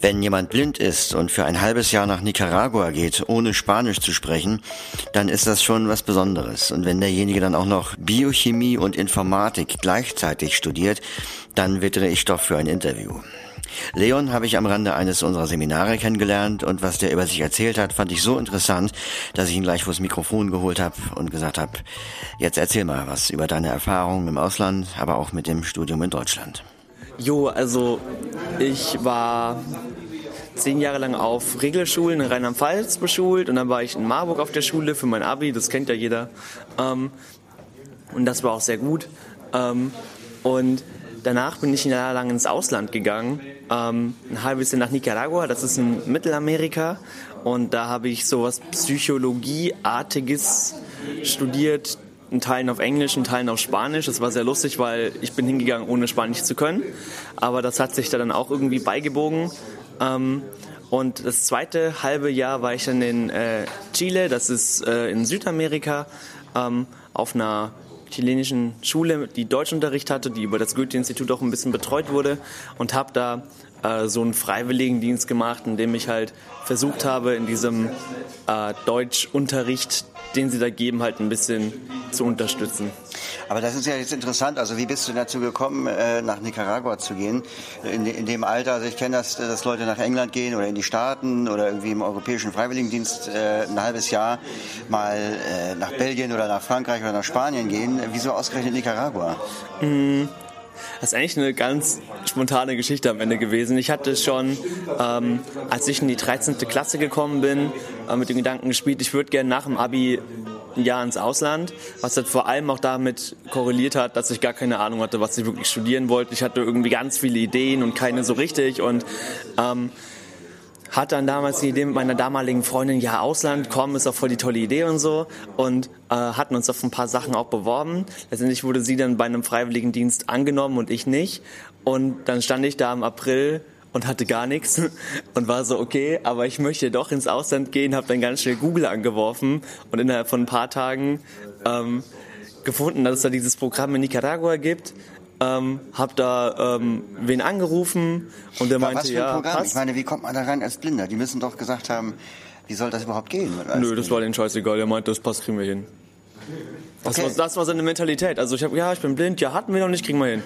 Wenn jemand blind ist und für ein halbes Jahr nach Nicaragua geht, ohne Spanisch zu sprechen, dann ist das schon was Besonderes. Und wenn derjenige dann auch noch Biochemie und Informatik gleichzeitig studiert, dann wittere ich Stoff für ein Interview. Leon habe ich am Rande eines unserer Seminare kennengelernt und was der über sich erzählt hat, fand ich so interessant, dass ich ihn gleich vors Mikrofon geholt habe und gesagt habe, jetzt erzähl mal was über deine Erfahrungen im Ausland, aber auch mit dem Studium in Deutschland. Jo, also ich war zehn Jahre lang auf Regelschulen in Rheinland-Pfalz beschult und dann war ich in Marburg auf der Schule für mein Abi, das kennt ja jeder. Ähm, und das war auch sehr gut. Ähm, und danach bin ich ein Jahr lang ins Ausland gegangen, ähm, ein halbes Jahr nach Nicaragua, das ist in Mittelamerika. Und da habe ich sowas Psychologieartiges studiert, in Teilen auf Englisch, in Teilen auf Spanisch. Das war sehr lustig, weil ich bin hingegangen, ohne Spanisch zu können. Aber das hat sich da dann auch irgendwie beigebogen. Ähm, und das zweite halbe Jahr war ich dann in äh, Chile, das ist äh, in Südamerika, ähm, auf einer chilenischen Schule, die Deutschunterricht hatte, die über das Goethe-Institut auch ein bisschen betreut wurde und habe da äh, so einen Freiwilligendienst gemacht, in dem ich halt versucht habe, in diesem äh, Deutschunterricht den sie da geben, halt ein bisschen zu unterstützen. Aber das ist ja jetzt interessant. Also wie bist du dazu gekommen, äh, nach Nicaragua zu gehen? In, in dem Alter, also ich kenne das, dass Leute nach England gehen oder in die Staaten oder irgendwie im Europäischen Freiwilligendienst äh, ein halbes Jahr mal äh, nach Belgien oder nach Frankreich oder nach Spanien gehen. Wieso ausgerechnet Nicaragua? Mhm. Das ist eigentlich eine ganz spontane Geschichte am Ende gewesen. Ich hatte schon, ähm, als ich in die 13. Klasse gekommen bin, äh, mit dem Gedanken gespielt, ich würde gerne nach dem Abi ein Jahr ins Ausland, was halt vor allem auch damit korreliert hat, dass ich gar keine Ahnung hatte, was ich wirklich studieren wollte. Ich hatte irgendwie ganz viele Ideen und keine so richtig und ähm, hatte dann damals die Idee mit meiner damaligen Freundin, ja, Ausland, kommen ist auch voll die tolle Idee und so. Und äh, hatten uns auf ein paar Sachen auch beworben. Letztendlich wurde sie dann bei einem Freiwilligendienst angenommen und ich nicht. Und dann stand ich da im April und hatte gar nichts und war so, okay, aber ich möchte doch ins Ausland gehen, habe dann ganz schnell Google angeworfen und innerhalb von ein paar Tagen ähm, gefunden, dass es da dieses Programm in Nicaragua gibt ähm, hab da ähm, wen angerufen und der meinte, Was für ein ja, Programm? passt. Ich meine, wie kommt man da rein als Blinder? Die müssen doch gesagt haben, wie soll das überhaupt gehen? Nö, das war denen scheißegal. Der meinte, das passt, kriegen wir hin. Das, Okay. war, das war seine Mentalität. Also ich habe, ja, ich bin blind, ja, hatten wir noch nicht, kriegen wir hin.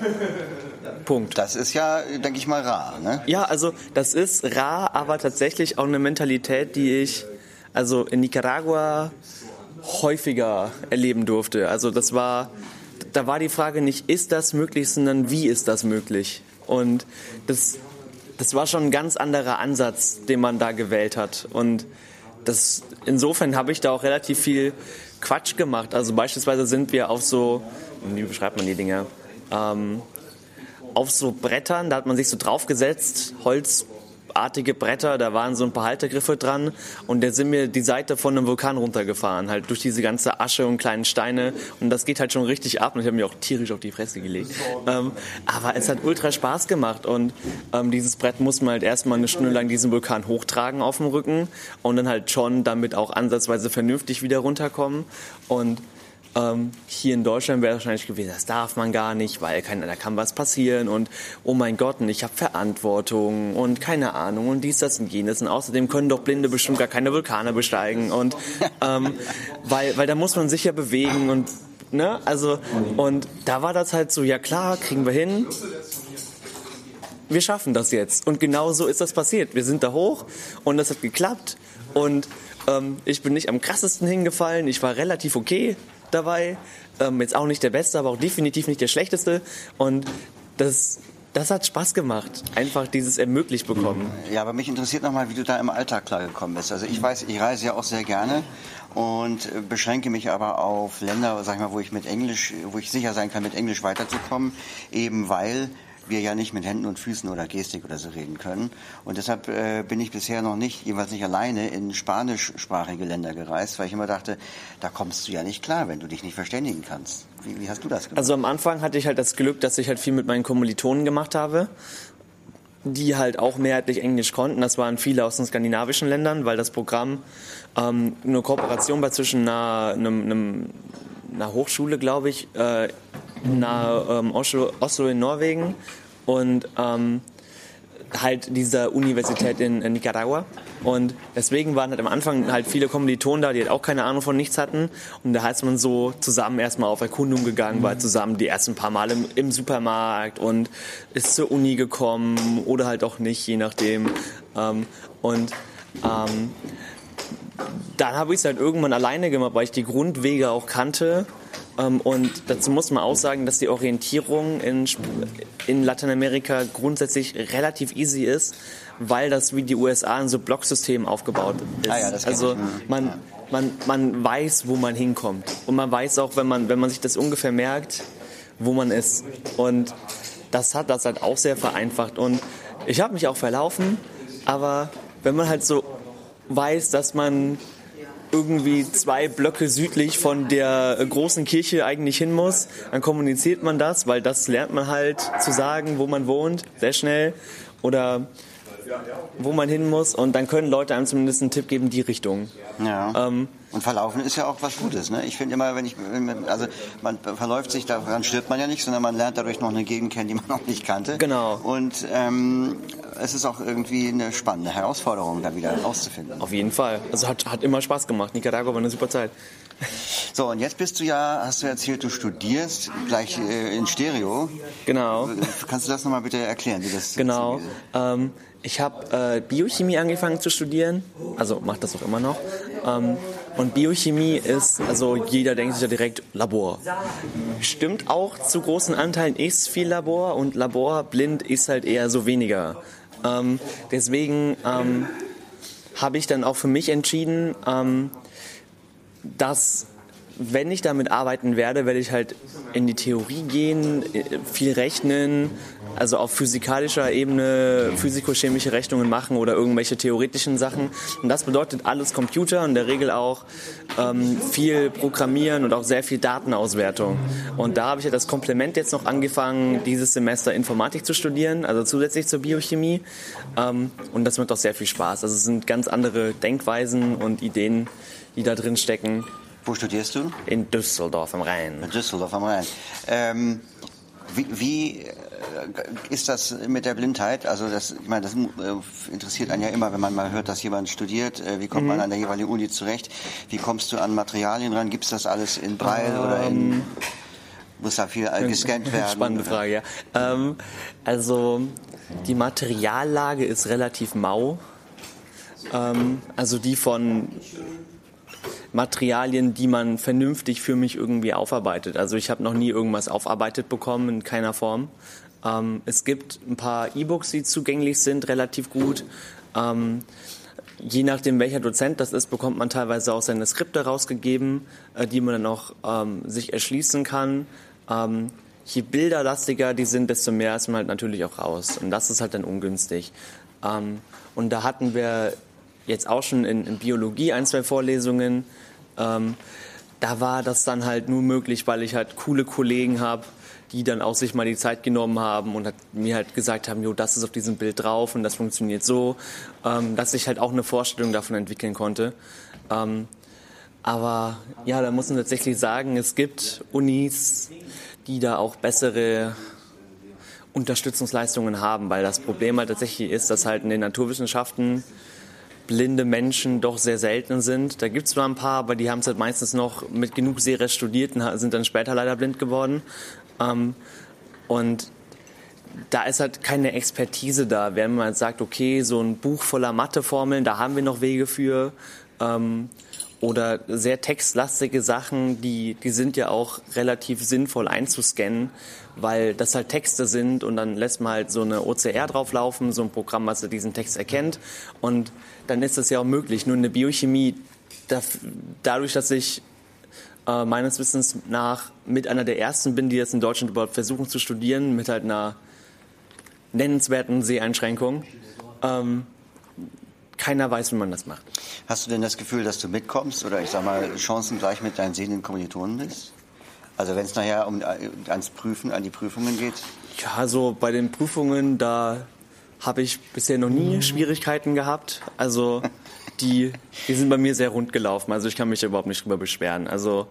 Punkt. Das ist ja, denke ich mal, rar. Ne? Ja, also das ist rar, aber tatsächlich auch eine Mentalität, die ich also in Nicaragua häufiger erleben durfte. Also das war, da war die Frage nicht, ist das möglich, sondern wie ist das möglich? Und das, das war schon ein ganz anderer Ansatz, den man da gewählt hat. Und das, insofern habe ich da auch relativ viel Quatsch gemacht. Also beispielsweise sind wir auf so, wie beschreibt man die Dinge? Ähm, auf so Brettern, da hat man sich so draufgesetzt, holzartige Bretter, da waren so ein paar Haltegriffe dran und da sind mir die Seite von einem Vulkan runtergefahren, halt durch diese ganze Asche und kleinen Steine und das geht halt schon richtig ab und ich habe mir auch tierisch auf die Fresse gelegt. Ähm, aber es hat ultra Spaß gemacht und ähm, dieses Brett muss man halt erstmal eine Stunde lang diesen Vulkan hochtragen auf dem Rücken und dann halt schon damit auch ansatzweise vernünftig wieder runterkommen und ähm, hier in Deutschland wäre wahrscheinlich gewesen, das darf man gar nicht, weil kann, da kann was passieren und oh mein Gott, und ich habe Verantwortung und keine Ahnung und dies, das und jenes und außerdem können doch Blinde bestimmt gar keine Vulkane besteigen und ähm, weil, weil da muss man sich ja bewegen und ne, also und da war das halt so, ja klar, kriegen wir hin, wir schaffen das jetzt. Und genau so ist das passiert. Wir sind da hoch und das hat geklappt. Und ähm, ich bin nicht am krassesten hingefallen. Ich war relativ okay dabei. Ähm, jetzt auch nicht der Beste, aber auch definitiv nicht der Schlechteste. Und das, das hat Spaß gemacht. Einfach dieses ermöglicht bekommen. Ja, aber mich interessiert nochmal, wie du da im Alltag klargekommen bist. Also ich weiß, ich reise ja auch sehr gerne und äh, beschränke mich aber auf Länder, sag ich mal, wo ich mit Englisch, wo ich sicher sein kann, mit Englisch weiterzukommen, eben weil wir ja nicht mit Händen und Füßen oder Gestik oder so reden können. Und deshalb äh, bin ich bisher noch nicht, jeweils nicht alleine, in spanischsprachige Länder gereist, weil ich immer dachte, da kommst du ja nicht klar, wenn du dich nicht verständigen kannst. Wie, wie hast du das gemacht? Also am Anfang hatte ich halt das Glück, dass ich halt viel mit meinen Kommilitonen gemacht habe, die halt auch mehrheitlich Englisch konnten. Das waren viele aus den skandinavischen Ländern, weil das Programm ähm, eine Kooperation war zwischen einer, einem, einem, einer Hochschule, glaube ich, äh, nahe ähm, Oslo, Oslo in Norwegen und ähm, halt dieser Universität in, in Nicaragua. Und deswegen waren halt am Anfang halt viele Kommilitonen da, die halt auch keine Ahnung von nichts hatten. Und da ist man so zusammen erstmal auf Erkundung gegangen, war zusammen die ersten paar Mal im, im Supermarkt und ist zur Uni gekommen oder halt auch nicht, je nachdem. Ähm, und ähm, dann habe ich es halt irgendwann alleine gemacht, weil ich die Grundwege auch kannte und dazu muss man auch sagen, dass die Orientierung in, in Lateinamerika grundsätzlich relativ easy ist, weil das wie die USA ein so Blocksystem aufgebaut ist. Ah ja, also man, man, man weiß, wo man hinkommt. Und man weiß auch, wenn man, wenn man sich das ungefähr merkt, wo man ist. Und das hat das halt auch sehr vereinfacht. Und ich habe mich auch verlaufen, aber wenn man halt so weiß, dass man irgendwie zwei Blöcke südlich von der großen Kirche eigentlich hin muss, dann kommuniziert man das, weil das lernt man halt zu sagen, wo man wohnt, sehr schnell oder wo man hin muss und dann können Leute einem zumindest einen Tipp geben, die Richtung. Ja. Ähm, und verlaufen ist ja auch was Gutes. Ne? Ich finde immer, wenn ich, also man verläuft sich, daran stirbt man ja nicht, sondern man lernt dadurch noch eine Gegend kennen, die man noch nicht kannte. Genau. Und ähm, es ist auch irgendwie eine spannende Herausforderung, da wieder rauszufinden. Auf jeden Fall. Also hat, hat immer Spaß gemacht. Nicaragua war eine super Zeit. So, und jetzt bist du ja, hast du erzählt, du studierst gleich äh, in Stereo. Genau. Kannst du das nochmal bitte erklären, wie das Genau. Ähm, ich habe äh, Biochemie angefangen zu studieren, also mache das auch immer noch. Ähm, und Biochemie ist, also jeder denkt sich ja direkt Labor. Stimmt auch zu großen Anteilen ist viel Labor und Labor blind ist halt eher so weniger. Ähm, deswegen ähm, habe ich dann auch für mich entschieden, ähm, dass wenn ich damit arbeiten werde, werde ich halt in die Theorie gehen, viel rechnen, also auf physikalischer Ebene physikochemische Rechnungen machen oder irgendwelche theoretischen Sachen. Und das bedeutet alles Computer und in der Regel auch ähm, viel Programmieren und auch sehr viel Datenauswertung. Und da habe ich ja das Komplement jetzt noch angefangen, dieses Semester Informatik zu studieren, also zusätzlich zur Biochemie. Ähm, und das macht auch sehr viel Spaß. Also es sind ganz andere Denkweisen und Ideen, die da drin stecken. Wo studierst du? In Düsseldorf am Rhein. In Düsseldorf am Rhein. Ähm, wie, wie, ist das mit der Blindheit? Also das, ich meine, das äh, interessiert einen ja immer, wenn man mal hört, dass jemand studiert. Äh, wie kommt mhm. man an der jeweiligen Uni zurecht? Wie kommst du an Materialien ran? Gibt es das alles in Braille ähm, oder in ähm, muss da viel gescannt werden? Spannende Frage, ja. Ähm, also die Materiallage ist relativ mau. Ähm, also die von Materialien, die man vernünftig für mich irgendwie aufarbeitet. Also ich habe noch nie irgendwas aufarbeitet bekommen in keiner Form. Ähm, es gibt ein paar E-Books, die zugänglich sind, relativ gut. Ähm, je nachdem, welcher Dozent das ist, bekommt man teilweise auch seine Skripte rausgegeben, äh, die man dann auch ähm, sich erschließen kann. Ähm, je bilderlastiger die sind, desto mehr ist man halt natürlich auch raus. Und das ist halt dann ungünstig. Ähm, und da hatten wir jetzt auch schon in, in Biologie ein, zwei Vorlesungen. Ähm, da war das dann halt nur möglich, weil ich halt coole Kollegen habe, die dann auch sich mal die Zeit genommen haben und mir halt gesagt haben, jo, das ist auf diesem Bild drauf und das funktioniert so, ähm, dass ich halt auch eine Vorstellung davon entwickeln konnte. Ähm, aber ja, da muss man tatsächlich sagen, es gibt Unis, die da auch bessere Unterstützungsleistungen haben, weil das Problem halt tatsächlich ist, dass halt in den Naturwissenschaften blinde Menschen doch sehr selten sind. Da gibt es zwar ein paar, aber die haben es halt meistens noch mit genug Serie studiert und sind dann später leider blind geworden. Ähm, und da ist halt keine Expertise da. Wenn man sagt, okay, so ein Buch voller Matheformeln, da haben wir noch Wege für. Ähm, oder sehr textlastige Sachen, die, die sind ja auch relativ sinnvoll einzuscannen, weil das halt Texte sind und dann lässt man halt so eine OCR drauflaufen, so ein Programm, was diesen Text erkennt und dann ist das ja auch möglich. Nur in der Biochemie, dadurch, dass ich äh, meines Wissens nach mit einer der ersten bin, die jetzt in Deutschland überhaupt versuchen zu studieren, mit halt einer nennenswerten Seheinschränkung, ähm, keiner weiß, wie man das macht. Hast du denn das Gefühl, dass du mitkommst oder ich sag mal Chancen gleich mit deinen sehenden Kommilitonen bist? Also wenn es nachher um äh, ans Prüfen, an die Prüfungen geht? Ja, so bei den Prüfungen, da habe ich bisher noch nie Schwierigkeiten gehabt. Also die, die sind bei mir sehr rund gelaufen. Also ich kann mich überhaupt nicht drüber beschweren. Also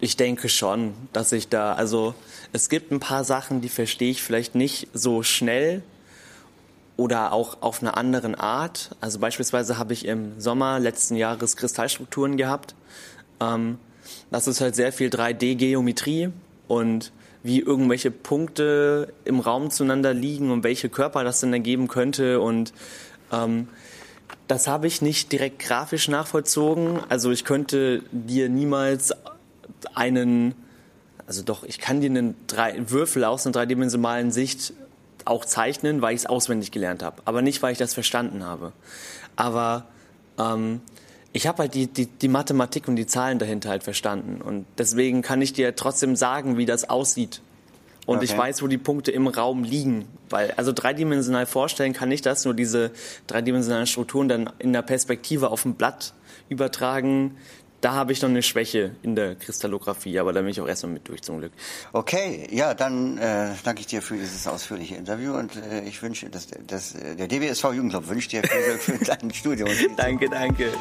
ich denke schon, dass ich da, also es gibt ein paar Sachen, die verstehe ich vielleicht nicht so schnell oder auch auf einer anderen Art. Also beispielsweise habe ich im Sommer letzten Jahres Kristallstrukturen gehabt. Ähm, das ist halt sehr viel 3D-Geometrie und wie irgendwelche Punkte im Raum zueinander liegen und welche Körper das denn ergeben könnte. Und ähm, das habe ich nicht direkt grafisch nachvollzogen. Also ich könnte dir niemals einen, also doch, ich kann dir einen drei, Würfel aus einer dreidimensionalen Sicht auch zeichnen, weil ich es auswendig gelernt habe, aber nicht, weil ich das verstanden habe. Aber ähm, ich habe halt die, die, die Mathematik und die Zahlen dahinter halt verstanden. Und deswegen kann ich dir trotzdem sagen, wie das aussieht. Und okay. ich weiß, wo die Punkte im Raum liegen. Weil, also dreidimensional vorstellen kann ich das, nur diese dreidimensionalen Strukturen dann in der Perspektive auf dem Blatt übertragen, da habe ich noch eine Schwäche in der Kristallographie, aber da bin ich auch erstmal mit durch zum Glück. Okay, ja, dann äh, danke ich dir für dieses ausführliche Interview und äh, ich wünsche, dass, dass der DBSV Jugendclub wünscht dir für, für dein Studium. danke, danke.